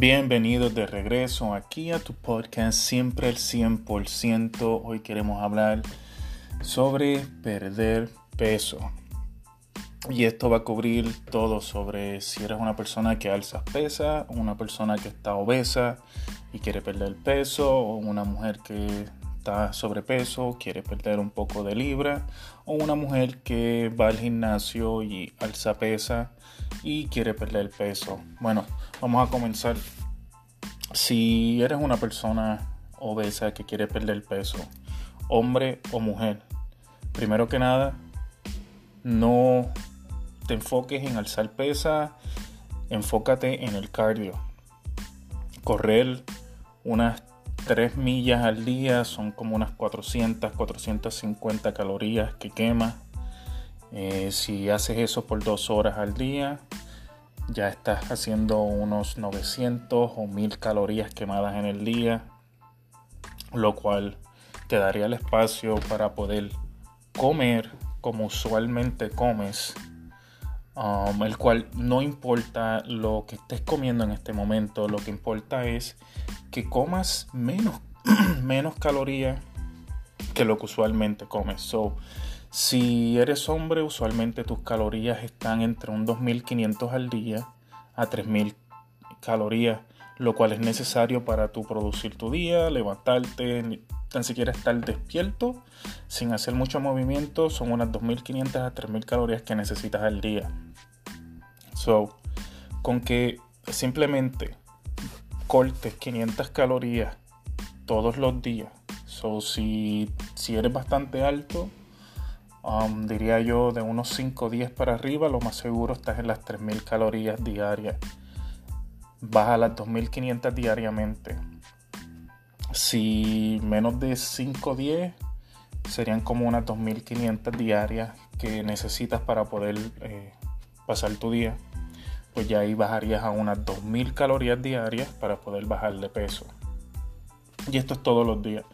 Bienvenidos de regreso aquí a tu podcast Siempre el 100%. Hoy queremos hablar sobre perder peso. Y esto va a cubrir todo sobre si eres una persona que alza pesa, una persona que está obesa y quiere perder peso, o una mujer que está sobrepeso, quiere perder un poco de libra, o una mujer que va al gimnasio y alza pesa y quiere perder peso. Bueno, vamos a comenzar. Si eres una persona obesa que quiere perder peso, hombre o mujer, primero que nada, no te enfoques en alzar pesa, enfócate en el cardio. Correr unas 3 millas al día son como unas 400, 450 calorías que quema. Eh, si haces eso por dos horas al día, ya estás haciendo unos 900 o 1000 calorías quemadas en el día, lo cual te daría el espacio para poder comer como usualmente comes, um, el cual no importa lo que estés comiendo en este momento, lo que importa es que comas menos, menos calorías que lo que usualmente comes. Si eres hombre, usualmente tus calorías están entre un 2500 al día a 3000 calorías, lo cual es necesario para tu producir tu día, levantarte, tan siquiera estar despierto sin hacer mucho movimiento. Son unas 2500 a 3000 calorías que necesitas al día. So, con que simplemente cortes 500 calorías todos los días. So, si, si eres bastante alto, Um, diría yo de unos 5 o 10 para arriba, lo más seguro estás en las 3000 calorías diarias. Vas a las 2500 diariamente. Si menos de 5 o 10, serían como unas 2500 diarias que necesitas para poder eh, pasar tu día. Pues ya ahí bajarías a unas 2000 calorías diarias para poder bajar de peso. Y esto es todos los días.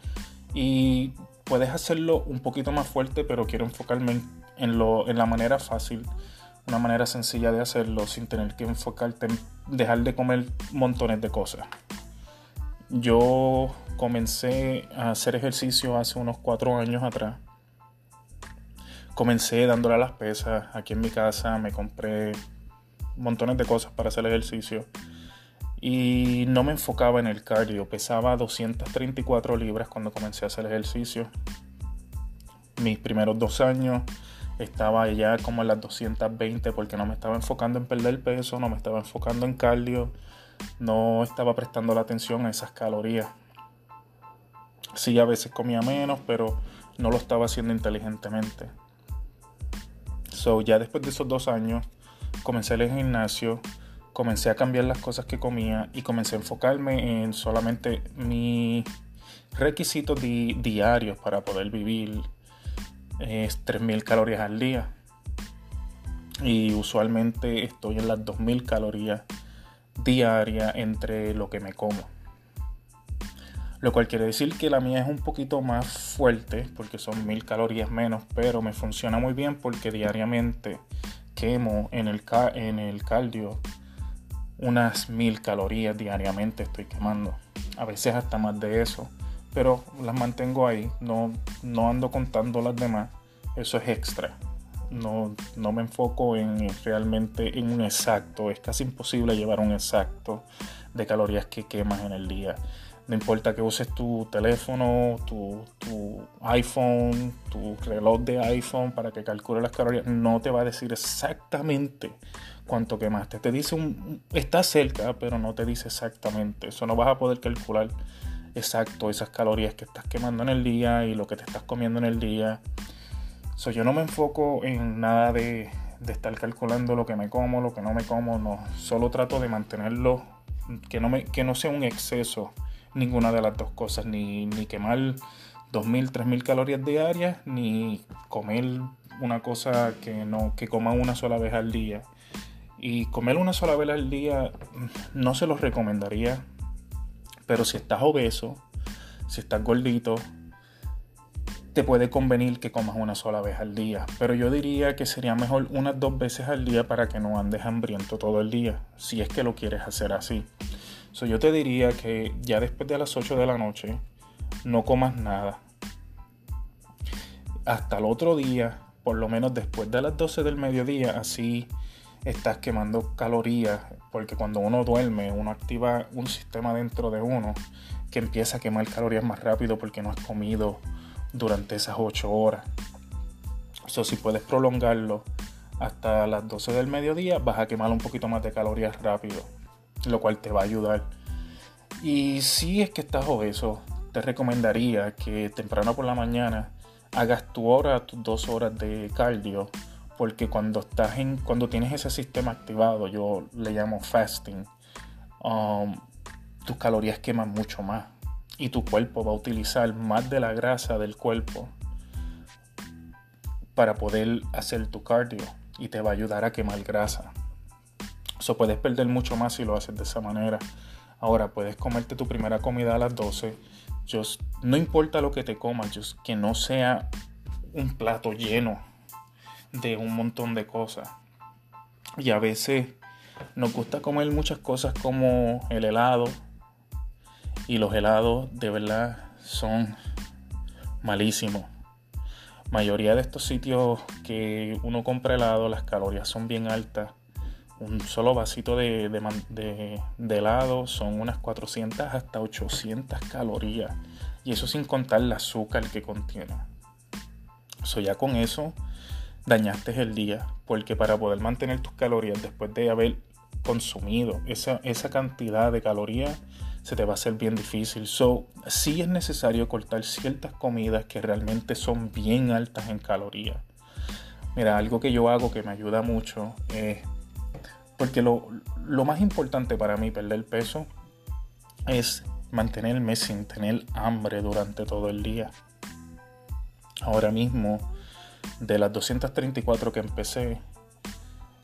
Y puedes hacerlo un poquito más fuerte, pero quiero enfocarme en, lo, en la manera fácil, una manera sencilla de hacerlo sin tener que enfocarte en dejar de comer montones de cosas. Yo comencé a hacer ejercicio hace unos cuatro años atrás. Comencé dándole a las pesas aquí en mi casa, me compré montones de cosas para hacer ejercicio y no me enfocaba en el cardio. Pesaba 234 libras cuando comencé a hacer ejercicio. Mis primeros dos años estaba ya como en las 220 porque no me estaba enfocando en perder peso, no me estaba enfocando en cardio, no estaba prestando la atención a esas calorías. Sí, a veces comía menos, pero no lo estaba haciendo inteligentemente. So, ya después de esos dos años, comencé el gimnasio comencé a cambiar las cosas que comía y comencé a enfocarme en solamente mis requisitos diarios para poder vivir es 3.000 calorías al día. Y usualmente estoy en las 2.000 calorías diarias entre lo que me como. Lo cual quiere decir que la mía es un poquito más fuerte porque son 1.000 calorías menos, pero me funciona muy bien porque diariamente quemo en el, en el cardio unas mil calorías diariamente estoy quemando. A veces hasta más de eso. Pero las mantengo ahí. No, no ando contando las demás. Eso es extra. No, no me enfoco en realmente en un exacto. Es casi imposible llevar un exacto de calorías que quemas en el día. No importa que uses tu teléfono, tu, tu, iPhone, tu reloj de iPhone para que calcule las calorías, no te va a decir exactamente cuánto quemaste. Te dice un, está cerca, pero no te dice exactamente. Eso no vas a poder calcular exacto esas calorías que estás quemando en el día y lo que te estás comiendo en el día. So, yo no me enfoco en nada de, de estar calculando lo que me como, lo que no me como. No, solo trato de mantenerlo, que no, me, que no sea un exceso ninguna de las dos cosas, ni, ni quemar 2.000, 3.000 calorías diarias, ni comer una cosa que no que coma una sola vez al día. Y comer una sola vez al día no se los recomendaría. Pero si estás obeso, si estás gordito, te puede convenir que comas una sola vez al día. Pero yo diría que sería mejor unas dos veces al día para que no andes hambriento todo el día, si es que lo quieres hacer así. So, yo te diría que ya después de las 8 de la noche no comas nada. Hasta el otro día, por lo menos después de las 12 del mediodía, así estás quemando calorías, porque cuando uno duerme, uno activa un sistema dentro de uno que empieza a quemar calorías más rápido porque no has comido durante esas 8 horas. So, si puedes prolongarlo hasta las 12 del mediodía, vas a quemar un poquito más de calorías rápido, lo cual te va a ayudar. Y si es que estás obeso, te recomendaría que temprano por la mañana hagas tu hora, tus dos horas de cardio, porque cuando estás en, cuando tienes ese sistema activado, yo le llamo fasting, um, tus calorías queman mucho más y tu cuerpo va a utilizar más de la grasa del cuerpo para poder hacer tu cardio y te va a ayudar a quemar grasa. Eso puedes perder mucho más si lo haces de esa manera. Ahora puedes comerte tu primera comida a las 12. Just, no importa lo que te comas, just que no sea un plato lleno de un montón de cosas. Y a veces nos gusta comer muchas cosas como el helado. Y los helados de verdad son malísimos mayoría de estos sitios que uno compra helado, las calorías son bien altas. Un solo vasito de, helado son unas 400 hasta 800 calorías. Y eso sin contar el azúcar que contiene. So ya con eso dañaste el día. Porque para poder mantener tus calorías después de haber consumido esa, esa cantidad de calorías, se te va a hacer bien difícil. So, sí es necesario cortar ciertas comidas que realmente son bien altas en calorías. Mira, algo que yo hago que me ayuda mucho es, porque lo, lo más importante para mí perder peso es mantenerme sin tener hambre durante todo el día. Ahora mismo, de las 234 que empecé,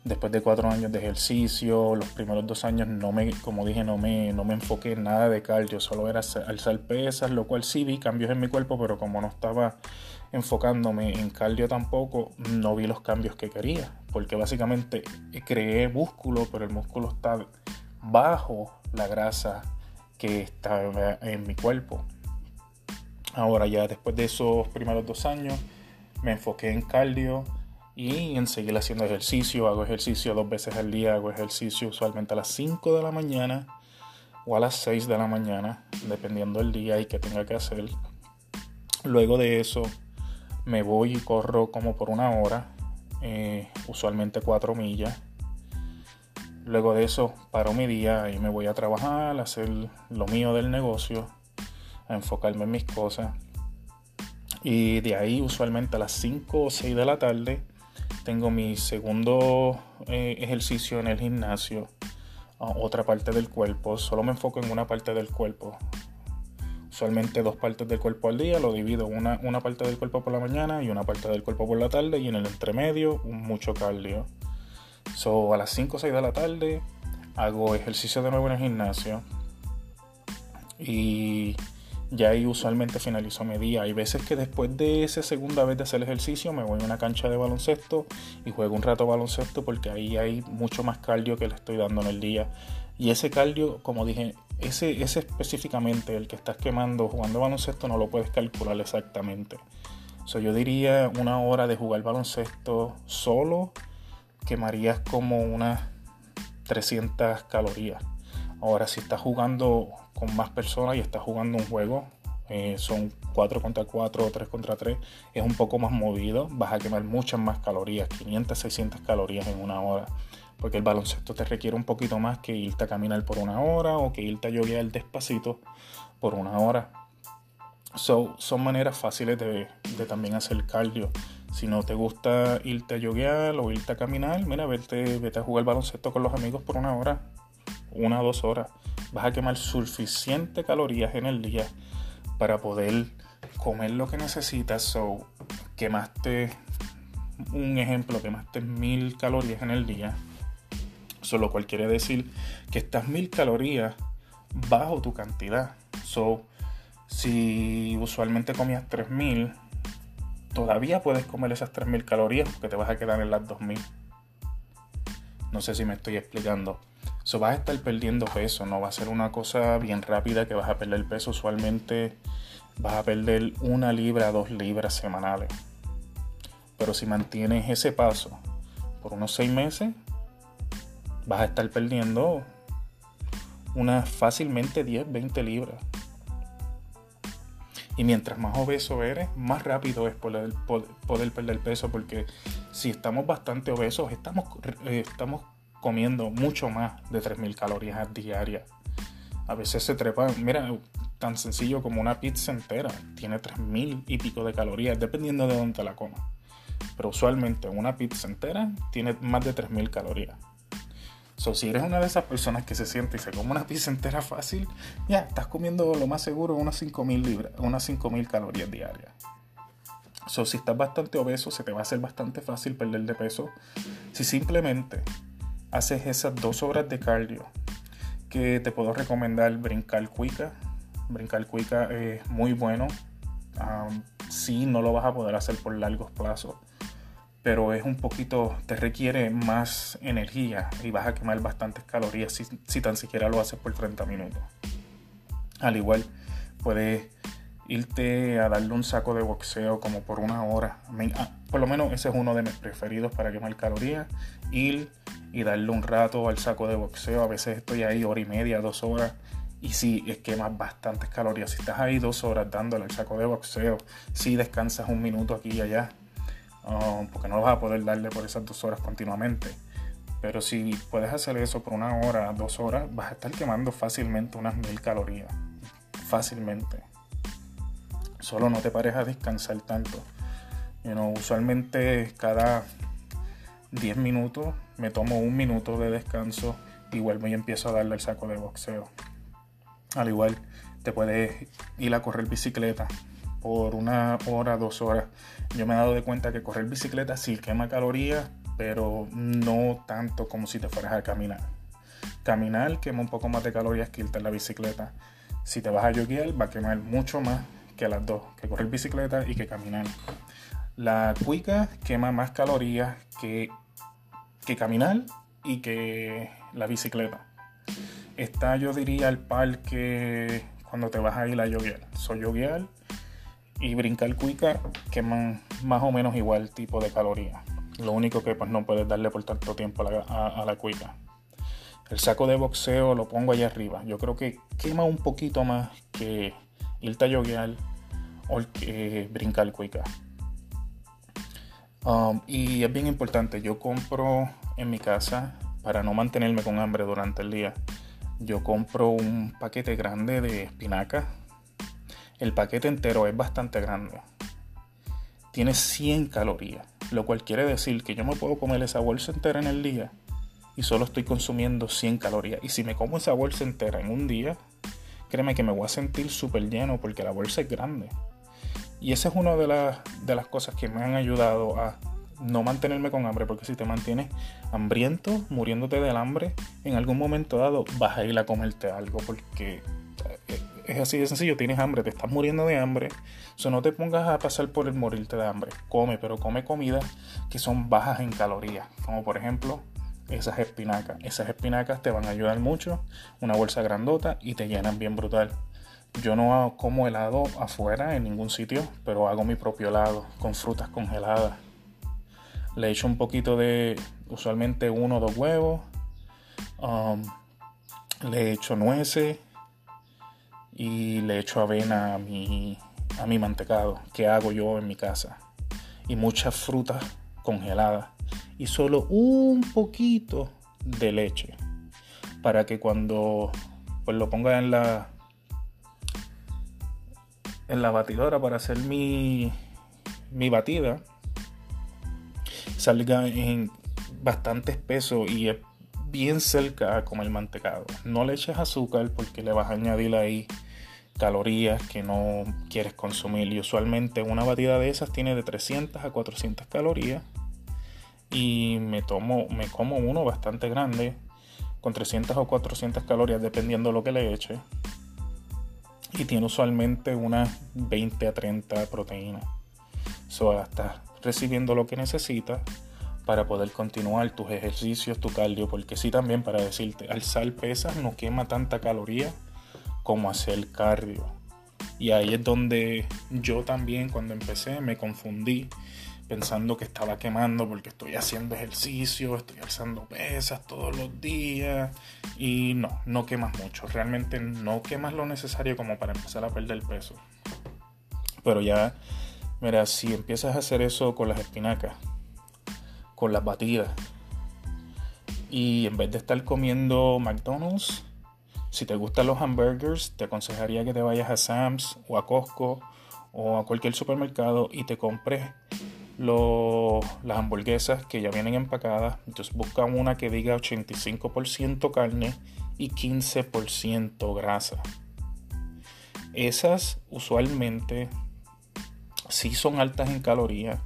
después de cuatro años de ejercicio, los primeros dos años no me, como dije, no me, no me enfoqué en nada de cardio, solo era alzar pesas, lo cual sí vi cambios en mi cuerpo, pero como no estaba enfocándome en cardio tampoco, no vi los cambios que quería, porque básicamente creé músculo, pero el músculo está bajo la grasa que está en mi cuerpo. Ahora ya después de esos primeros dos años, me enfoqué en cardio, y en seguir haciendo ejercicio. Hago ejercicio dos veces al día, hago ejercicio usualmente a las 5 de la mañana o a las 6 de la mañana, dependiendo del día y que tenga que hacer. Luego de eso me voy y corro como por una hora, eh, usualmente 4 millas. Luego de eso paro mi día y me voy a trabajar, a hacer lo mío del negocio, a enfocarme en mis cosas. Y de ahí usualmente a las 5 o 6 de la tarde tengo mi segundo eh, ejercicio en el gimnasio, otra parte del cuerpo. Solo me enfoco en una parte del cuerpo. Usualmente dos partes del cuerpo al día, lo divido una, una parte del cuerpo por la mañana y una parte del cuerpo por la tarde y en el entremedio mucho cardio. So, a las 5 o 6 de la tarde hago ejercicio de nuevo en el gimnasio y ya ahí usualmente finalizo mi día. Hay veces que después de esa segunda vez de hacer ejercicio me voy a una cancha de baloncesto y juego un rato baloncesto porque ahí hay mucho más cardio que le estoy dando en el día. Y ese cardio, como dije, ese, ese específicamente, el que estás quemando jugando baloncesto, no lo puedes calcular exactamente. So, yo diría una hora de jugar baloncesto solo quemarías como unas 300 calorías. Ahora, si estás jugando con más personas y estás jugando un juego, eh, son 4 contra 4 o 3 contra 3, es un poco más movido, vas a quemar muchas más calorías, 500, 600 calorías en una hora, porque el baloncesto te requiere un poquito más que irte a caminar por una hora o que irte a yoguear despacito por una hora. So, son maneras fáciles de, de, también hacer cardio. Si no te gusta irte a yoguear o irte a caminar, mira, vete, vete a jugar baloncesto con los amigos por una hora una o dos horas, vas a quemar suficiente calorías en el día para poder comer lo que necesitas. So, quemaste un ejemplo, quemaste mil calorías en el día. Solo cual quiere decir que estas mil calorías bajo tu cantidad. So, si usualmente comías 3000, todavía puedes comer esas 3000 calorías porque te vas a quedar en las 2000. No sé si me estoy explicando. So vas a estar perdiendo peso, no va a ser una cosa bien rápida que vas a perder peso. Usualmente vas a perder una libra, dos libras semanales. Pero si mantienes ese paso por unos seis meses, vas a estar perdiendo unas fácilmente 10, 20 libras. Y mientras más obeso eres, más rápido es poder, poder, perder peso porque si estamos bastante obesos, estamos, eh, estamos comiendo mucho más de 3.000 calorías diarias. A veces se trepa, mira, tan sencillo como una pizza entera, tiene 3.000 y pico de calorías, dependiendo de dónde la comas. Pero usualmente una pizza entera tiene más de 3.000 calorías. So, si eres una de esas personas que se siente y se come una pizza entera fácil, ya estás comiendo lo más seguro unas 5000 libras, unas 5000 calorías diarias. So, si estás bastante obeso, se te va a hacer bastante fácil perder de peso. Si simplemente haces esas dos horas de cardio, que te puedo recomendar brincar cuica. Brincar cuica es muy bueno. si no lo vas a poder hacer por largos plazos pero es un poquito, te requiere más energía y vas a quemar bastantes calorías si, tan siquiera lo haces por 30 minutos. Al igual, puedes irte a darle un saco de boxeo como por una hora. Ah, por lo menos ese es uno de mis preferidos para quemar calorías. Ir y darle un rato al saco de boxeo. A veces estoy ahí hora y media, dos horas. Y sí, quemas bastantes calorías. Si estás ahí dos horas dándole al saco de boxeo, si descansas un minuto aquí y allá, Um, porque no vas a poder darle por esas dos horas continuamente. Pero si puedes hacer eso por una hora, dos horas, vas a estar quemando fácilmente unas mil calorías. Fácilmente. Solo no te pares a descansar tanto. usualmente cada 10 minutos me tomo un minuto de descanso y vuelvo y empiezo a darle el saco de boxeo. Al igual, te puedes ir a correr bicicleta por una hora, dos horas. Yo me he dado de cuenta que correr bicicleta sí quema calorías, pero no tanto como si te fueras a caminar. Caminar quema un poco más de calorías que irte en la bicicleta. Si te vas a yoguear, va a quemar mucho más que las dos, que correr bicicleta y que caminar. La cuica quema más calorías que, que caminar y que la bicicleta. Está, yo diría, el parque cuando te vas a ir a yoguear. Soy yoguear y brincar cuica queman más o menos igual tipo de calorías. Lo único que pues no puedes darle por tanto tiempo a la, cuica. El saco de boxeo lo pongo allá arriba. Yo creo que quema un poquito más que irte a yoguear o que brincar cuica. Um, y es bien importante, yo compro en mi casa para no mantenerme con hambre durante el día. Yo compro un paquete grande de espinacas el paquete entero es bastante grande. Tiene 100 calorías, lo cual quiere decir que yo me puedo comer esa bolsa entera en el día y solo estoy consumiendo 100 calorías. Y si me como esa bolsa entera en un día, créeme que me voy a sentir súper lleno porque la bolsa es grande. Y esa es una de las, de las cosas que me han ayudado a no mantenerme con hambre, porque si te mantienes hambriento, muriéndote del hambre, en algún momento dado vas a ir a comerte algo, porque es así de sencillo, tienes hambre, te estás muriendo de hambre, so no te pongas a pasar por el morirte de hambre. Come, pero come comida que son bajas en calorías, como por ejemplo esas espinacas. Esas espinacas te van a ayudar mucho, una bolsa grandota y te llenan bien brutal. Yo no como helado afuera en ningún sitio, pero hago mi propio helado con frutas congeladas. Le echo un poquito de, usualmente uno o dos huevos. Um, le echo nueces y le echo avena a mi, a mi mantecado que hago yo en mi casa y muchas frutas congeladas y solo un poquito de leche para que cuando pues lo ponga en la en la batidora para hacer mi mi batida salga en bastante espeso y es bien cerca como el mantecado. No le eches azúcar porque le vas a añadir ahí calorías que no quieres consumir. Y usualmente una batida de esas tiene de 300 a 400 calorías. Y me, tomo, me como uno bastante grande con 300 o 400 calorías dependiendo de lo que le eche. Y tiene usualmente unas 20 a 30 proteínas. So, estás recibiendo lo que necesitas para poder continuar tus ejercicios, tu cardio, porque sí también para decirte, alzar pesas no quema tanta caloría como hacer cardio. Y ahí es donde yo también cuando empecé me confundí pensando que estaba quemando porque estoy haciendo ejercicio, estoy alzando pesas todos los días y no, no quemas mucho, realmente no quemas lo necesario como para empezar a perder peso. Pero ya, mira, si empiezas a hacer eso con las espinacas, con las batidas, y en vez de estar comiendo McDonald's, si te gustan los hamburgers, te aconsejaría que te vayas a Sam's o a Costco o a cualquier supermercado y te compres las hamburguesas que ya vienen empacadas. Entonces busca una que diga 85% carne y 15% grasa. Esas usualmente sí son altas en calorías,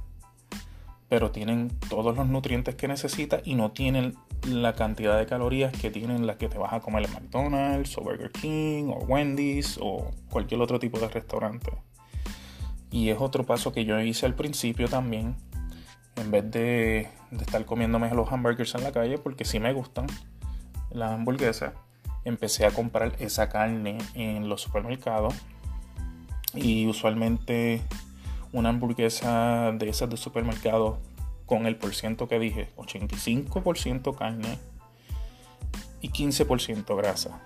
pero tienen todos los nutrientes que necesitas y no tienen la cantidad de calorías que tienen las que te vas a comer en McDonald's o Burger King o Wendy's o cualquier otro tipo de restaurante. Y es otro paso que yo hice al principio también, en vez de, estar comiéndome los hamburgers en la calle, porque sí me gustan las hamburguesas, empecé a comprar esa carne en los supermercados y usualmente una hamburguesa de esas de supermercado con el porciento que dije, 85% carne y 15% grasa.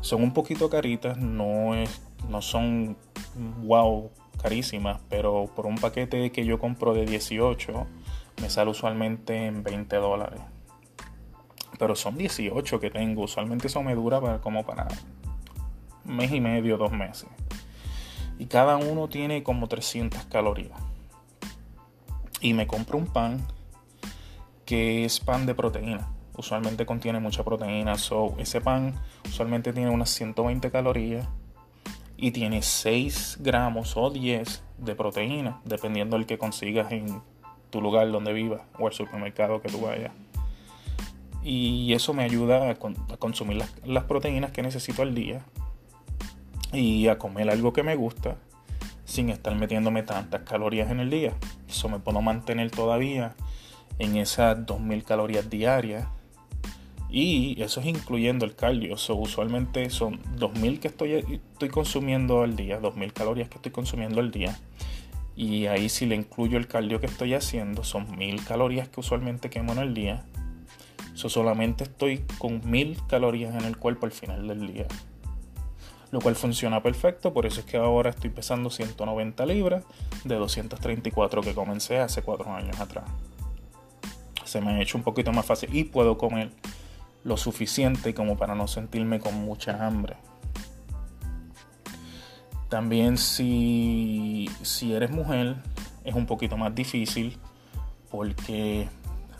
Son un poquito caritas, no, es, no son wow, carísimas, pero por un paquete que yo compro de 18 me sale usualmente en 20 dólares. Pero son 18 que tengo, usualmente eso me dura para, como para mes y medio, dos meses. Y cada uno tiene como 300 calorías. Y me compro un pan que es pan de proteína. Usualmente contiene mucha proteína. So, ese pan usualmente tiene unas 120 calorías y tiene 6 gramos o 10 de proteína, dependiendo del que consigas en tu lugar donde vivas o el supermercado que tú vayas. Y eso me ayuda a, consumir las, proteínas que necesito al día y a comer algo que me gusta sin estar metiéndome tantas calorías en el día. Eso me puedo mantener todavía en esas 2000 calorías diarias y eso es incluyendo el cardio. usualmente son 2000 que estoy, estoy consumiendo al día, 2000 calorías que estoy consumiendo al día. Y ahí si le incluyo el cardio que estoy haciendo, son 1000 calorías que usualmente quemo en el día. So, solamente estoy con 1000 calorías en el cuerpo al final del día. Lo cual funciona perfecto, por eso es que ahora estoy pesando 190 libras de 234 que comencé hace 4 años atrás. Se me ha hecho un poquito más fácil y puedo comer lo suficiente como para no sentirme con mucha hambre. También si, si eres mujer es un poquito más difícil porque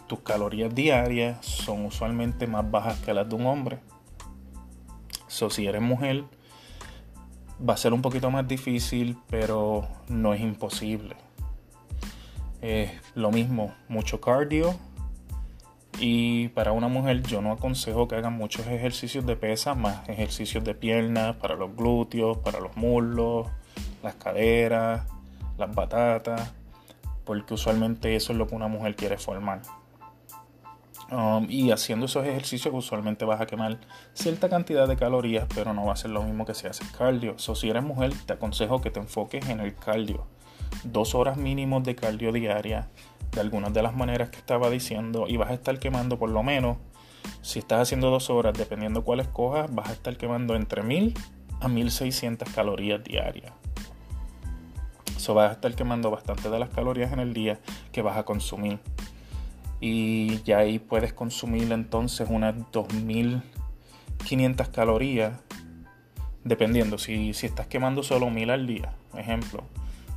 tus calorías diarias son usualmente más bajas que las de un hombre. So, si eres mujer va a ser un poquito más difícil, pero no es imposible. lo mismo, mucho cardio, y para una mujer yo no aconsejo que hagan muchos ejercicios de pesa, más ejercicios de piernas, para los glúteos, para los muslos, las caderas, las batatas, porque usualmente eso es lo que una mujer quiere formar. Um, y haciendo esos ejercicios usualmente vas a quemar cierta cantidad de calorías, pero no va a ser lo mismo que si haces cardio. So, si eres mujer, te aconsejo que te enfoques en el cardio. Dos horas mínimos de cardio diaria de algunas de las maneras que estaba diciendo y vas a estar quemando por lo menos, si estás haciendo dos horas, dependiendo cuál escojas, vas a estar quemando entre 1000 a 1600 calorías diarias. Eso vas a estar quemando bastante de las calorías en el día que vas a consumir. Y ya ahí puedes consumir entonces unas 2500 calorías, dependiendo. Si, si estás quemando solo 1000 al día, ejemplo,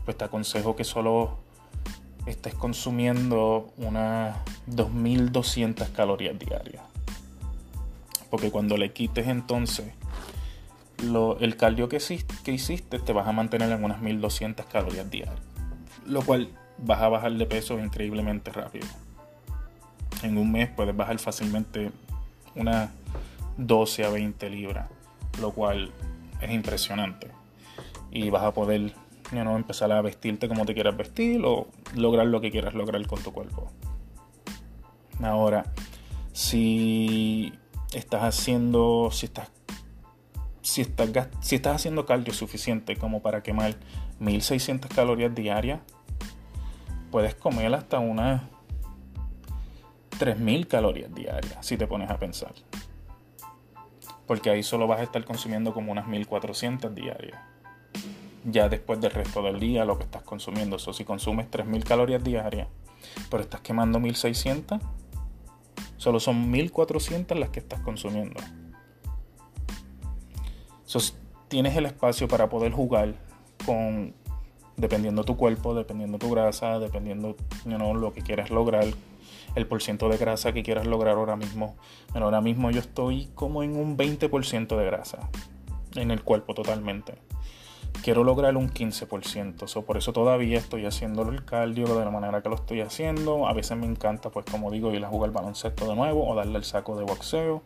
pues te aconsejo que solo estés consumiendo unas 2200 calorías diarias. Porque cuando le quites entonces el cardio que, que hiciste, te vas a mantener en unas 1200 calorías diarias. Lo cual vas a bajar de peso increíblemente rápido. En un mes puedes bajar fácilmente unas 12 a 20 libras, lo cual es impresionante. Y vas a poder no empezar a vestirte como te quieras vestir o lograr lo que quieras lograr con tu cuerpo. Ahora, si estás haciendo, si estás, si estás, si estás haciendo cardio suficiente como para quemar 1600 calorías diarias, puedes comer hasta unas 3000 calorías diarias si te pones a pensar. Porque ahí solo vas a estar consumiendo como unas 1400 diarias. Ya después del resto del día lo que estás consumiendo. O si consumes 3000 calorías diarias, pero estás quemando 1600, Solo son 1400 las que estás consumiendo. tienes el espacio para poder jugar con, dependiendo tu cuerpo, dependiendo tu grasa, dependiendo lo que quieras lograr, el porcentaje de grasa que quieras lograr ahora mismo. Ahora mismo yo estoy como en un 20% de grasa en el cuerpo totalmente quiero lograr un 15%. So, por eso todavía estoy haciendo el cardio de la manera que lo estoy haciendo. A veces me encanta, pues como digo, ir a jugar baloncesto de nuevo o darle el saco de boxeo.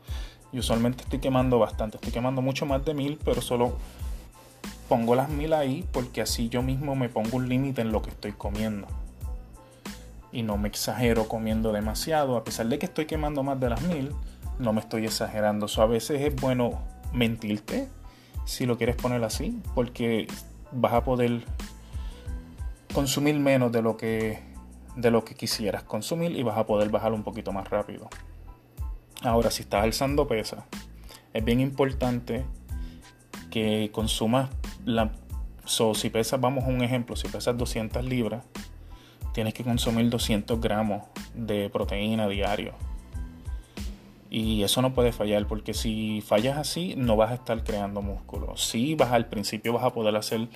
Y usualmente estoy quemando bastante. Estoy quemando mucho más de mil, pero solo pongo las mil ahí porque así yo mismo me pongo un límite en lo que estoy comiendo. Y no me exagero comiendo demasiado. A pesar de que estoy quemando más de las mil, no me estoy exagerando. So, a veces es bueno mentirte si lo quieres poner así, porque vas a poder consumir menos de lo que de lo que quisieras consumir y vas a poder bajar un poquito más rápido. Ahora, si estás alzando pesa, es bien importante que consumas la so, si pesas, vamos a un ejemplo, si pesas 200 libras, tienes que consumir 200 gramos de proteína diario. Y eso no puede fallar porque si fallas así no vas a estar creando músculo. Sí vas al principio vas a poder hacer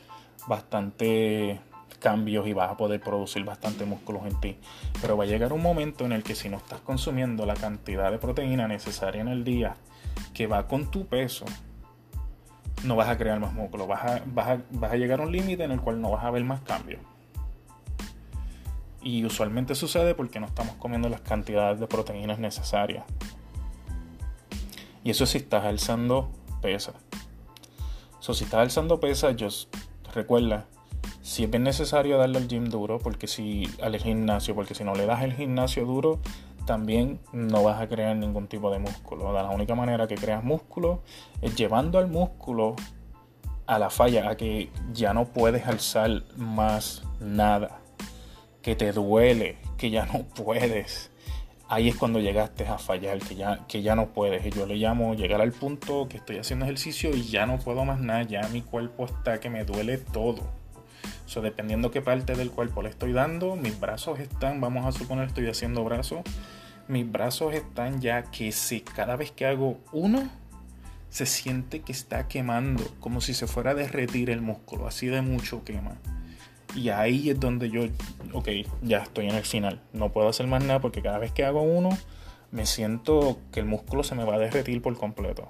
bastante cambios y vas a poder producir bastante músculos en ti. Pero va a llegar un momento en el que si no estás consumiendo la cantidad de proteína necesaria en el día que va con tu peso, no vas a crear más músculo. Vas a, a llegar a un límite en el cual no vas a ver más cambios. Y usualmente sucede porque no estamos comiendo las cantidades de proteínas necesarias. Y eso si estás alzando pesa. So, si estás alzando pesa, yo recuerda, si es bien necesario darle al gym duro, porque si al gimnasio, porque si no le das el gimnasio duro, también no vas a crear ningún tipo de músculo. La única manera que creas músculo es llevando al músculo a la falla, a que ya no puedes alzar más nada, que te duele, que ya no puedes ahí es cuando llegaste a fallar, que ya, que ya no puedes. Y yo le llamo llegar al punto que estoy haciendo ejercicio y ya no puedo más nada, ya mi cuerpo está que me duele todo. So, dependiendo qué parte del cuerpo le estoy dando, mis brazos están, vamos a suponer estoy haciendo brazos, mis brazos están ya que si cada vez que hago uno, se siente que está quemando, como si se fuera a derretir el músculo, así de mucho quema. Y ahí es donde yo, ok, ya estoy en el final. No puedo hacer más nada porque cada vez que hago uno, me siento que el músculo se me va a derretir por completo.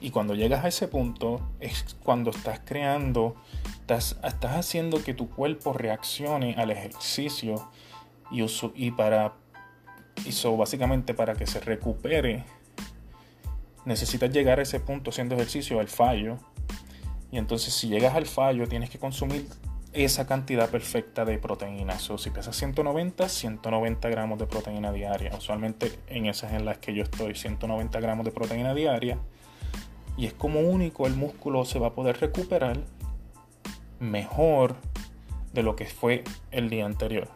Y cuando llegas a ese punto, es cuando estás creando, estás, haciendo que tu cuerpo reaccione al ejercicio y, y para, eso básicamente para que se recupere, necesitas llegar a ese punto haciendo ejercicio, al fallo, y entonces si llegas al fallo tienes que consumir esa cantidad perfecta de proteína. O si pesas 190, 190 gramos de proteína diaria. Usualmente en esas en las que yo estoy, 190 gramos de proteína diaria. Y es como único el músculo se va a poder recuperar mejor de lo que fue el día anterior.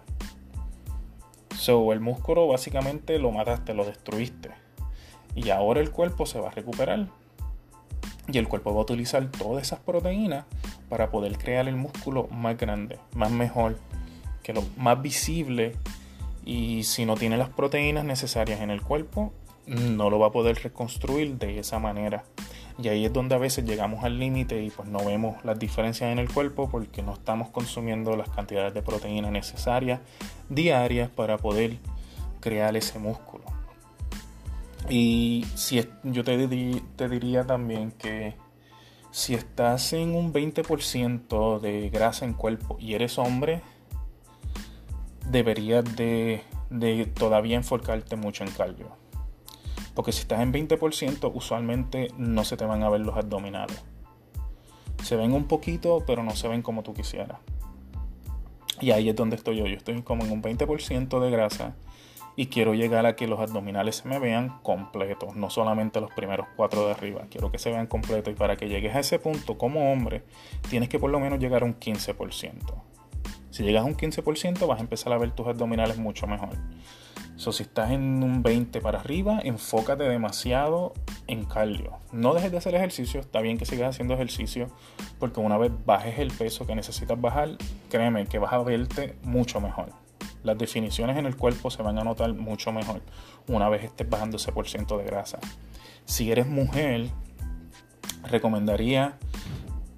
So, el músculo básicamente lo mataste, lo destruiste. Y ahora el cuerpo se va a recuperar y el cuerpo va a utilizar todas esas proteínas para poder crear el músculo más grande, más mejor, que lo más visible. Y si no tiene las proteínas necesarias en el cuerpo, no lo va a poder reconstruir de esa manera. Y ahí es donde a veces llegamos al límite y pues no vemos las diferencias en el cuerpo porque no estamos consumiendo las cantidades de proteínas necesarias diarias para poder crear ese músculo. Y si yo te, te diría también que si estás en un 20% de grasa en cuerpo y eres hombre, deberías de, de, todavía enfocarte mucho en cardio. Porque si estás en 20%, usualmente no se te van a ver los abdominales. Se ven un poquito, pero no se ven como tú quisieras. Y ahí es donde estoy yo. Yo estoy como en un 20% de grasa y quiero llegar a que los abdominales se me vean completos, no solamente los primeros cuatro de arriba, quiero que se vean completos y para que llegues a ese punto como hombre tienes que por lo menos llegar a un 15%. Si llegas a un 15% vas a empezar a ver tus abdominales mucho mejor. Si estás en un 20 para arriba, enfócate demasiado en cardio. No dejes de hacer ejercicio, está bien que sigas haciendo ejercicio, porque una vez bajes el peso que necesitas bajar, créeme que vas a verte mucho mejor las definiciones en el cuerpo se van a notar mucho mejor una vez estés bajando ese por ciento de grasa. Si eres mujer, recomendaría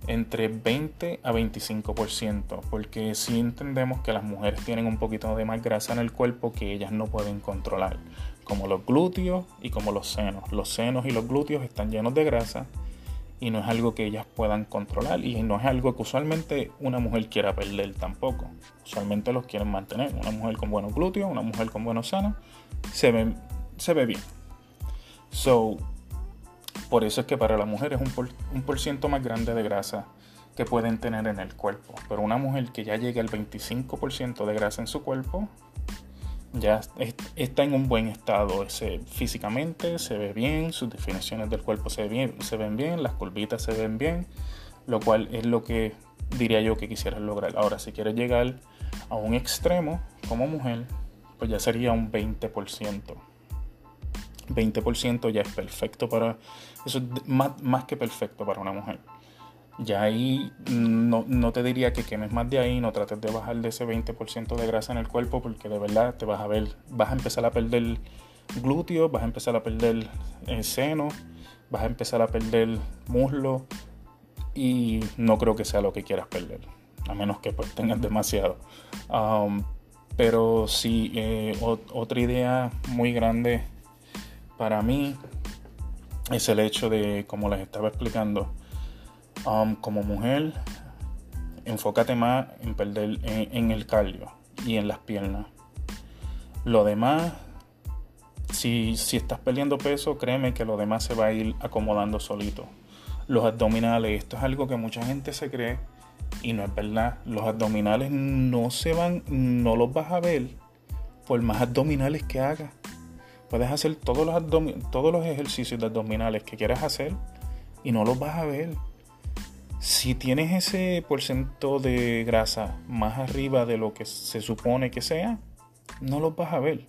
entre 20 a 25%, porque si entendemos que las mujeres tienen un poquito de más grasa en el cuerpo que ellas no pueden controlar, como los glúteos y como los senos. Los senos y los glúteos están llenos de grasa y no es algo que ellas puedan controlar y no es algo que usualmente una mujer quiera perder tampoco. Usualmente los quieren mantener. Una mujer con buenos glúteos, una mujer con buenos senos, se ve, se ve bien. So, por eso es que para la mujer es un por, un por ciento más grande de grasa que pueden tener en el cuerpo. Pero una mujer que ya llegue al 25% de grasa en su cuerpo, ya está en un buen estado físicamente, se ve bien, sus definiciones del cuerpo se, ven bien, las curvitas se ven bien, lo cual es lo que diría yo que quisieras lograr. Ahora, si quieres llegar a un extremo como mujer, pues ya sería un 20%. 20% ya es perfecto para, eso es más, más que perfecto para una mujer. Ya ahí no, te diría que quemes más de ahí, no trates de bajar de ese 20% de grasa en el cuerpo porque de verdad te vas a ver, vas a empezar a perder glúteos, vas a empezar a perder el seno, vas a empezar a perder muslo y no creo que sea lo que quieras perder, a menos que pues, tengas demasiado. Um, pero sí, eh, otra idea muy grande para mí es el hecho de, como les estaba explicando, Um, como mujer, enfócate más en perder en, el cardio y en las piernas. Lo demás, si, si estás perdiendo peso, créeme que lo demás se va a ir acomodando solito. Los abdominales, esto es algo que mucha gente se cree y no es verdad. Los abdominales no se van, no los vas a ver por más abdominales que hagas. Puedes hacer todos los, todos los ejercicios de abdominales que quieras hacer y no los vas a ver. Si tienes ese porcentaje de grasa más arriba de lo que se supone que sea, no los vas a ver.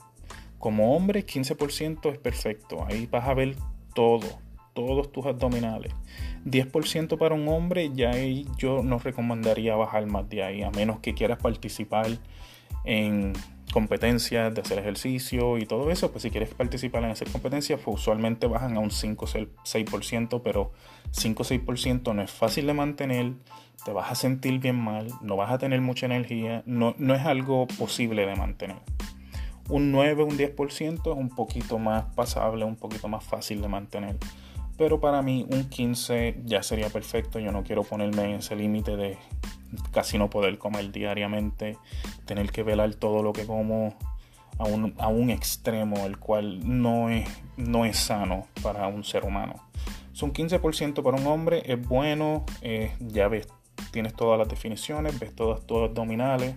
Como hombre, 15% es perfecto. Ahí vas a ver todo, todos tus abdominales. 10% para un hombre, ya ahí yo no recomendaría bajar más de ahí, a menos que quieras participar en competencias de hacer ejercicio y todo eso, pues si quieres participar en hacer competencias, pues usualmente bajan a un 5 o 6%, pero 5 o 6% no es fácil de mantener, te vas a sentir bien mal, no vas a tener mucha energía, no, no es algo posible de mantener. Un 9 o un 10% es un poquito más pasable, un poquito más fácil de mantener. Pero para mí un 15 ya sería perfecto. Yo no quiero ponerme en ese límite de casi no poder comer diariamente, tener que velar todo lo que como a un, a un extremo, el cual no es, no es sano para un ser humano. Son 15% para un hombre, es bueno, eh, ya ves, tienes todas las definiciones, ves todas tus abdominales.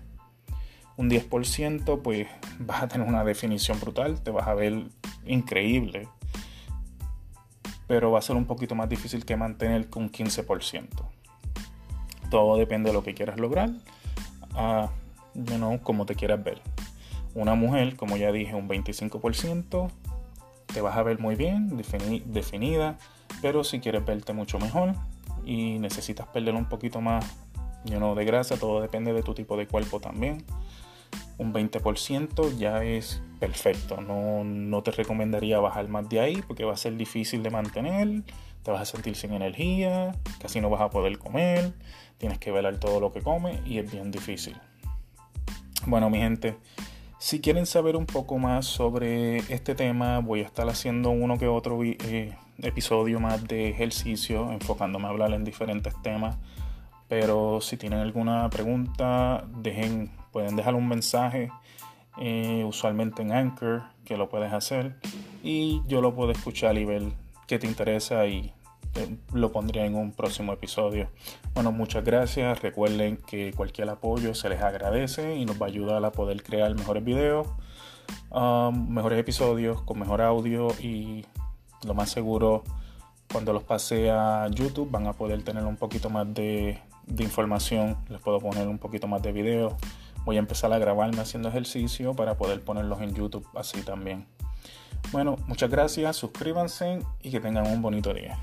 Un 10%, pues vas a tener una definición brutal, te vas a ver increíble. Pero va a ser un poquito más difícil que mantener con 15%. Todo depende de lo que quieras lograr, uh, como te quieras ver. Una mujer, como ya dije, un 25%, te vas a ver muy bien, definida, pero si quieres verte mucho mejor y necesitas perder un poquito más de grasa, todo depende de tu tipo de cuerpo también. Un 20% ya es perfecto, no, no te recomendaría bajar más de ahí porque va a ser difícil de mantener, te vas a sentir sin energía, casi no vas a poder comer tienes que velar todo lo que come y es bien difícil. Bueno, mi gente, si quieren saber un poco más sobre este tema, voy a estar haciendo uno que otro eh, episodio más de ejercicio, enfocándome a hablar en diferentes temas. Pero si tienen alguna pregunta, dejen, pueden dejar un mensaje, eh, usualmente en Anchor, que lo puedes hacer, y yo lo puedo escuchar y ver qué te interesa y lo pondría en un próximo episodio. Bueno, muchas gracias. Recuerden que cualquier apoyo se les agradece y nos va a ayudar a poder crear mejores videos, um, mejores episodios con mejor audio y lo más seguro cuando los pase a YouTube van a poder tener un poquito más de, información. Les puedo poner un poquito más de video. Voy a empezar a grabarme haciendo ejercicio para poder ponerlos en YouTube así también. Bueno, muchas gracias, suscríbanse y que tengan un bonito día.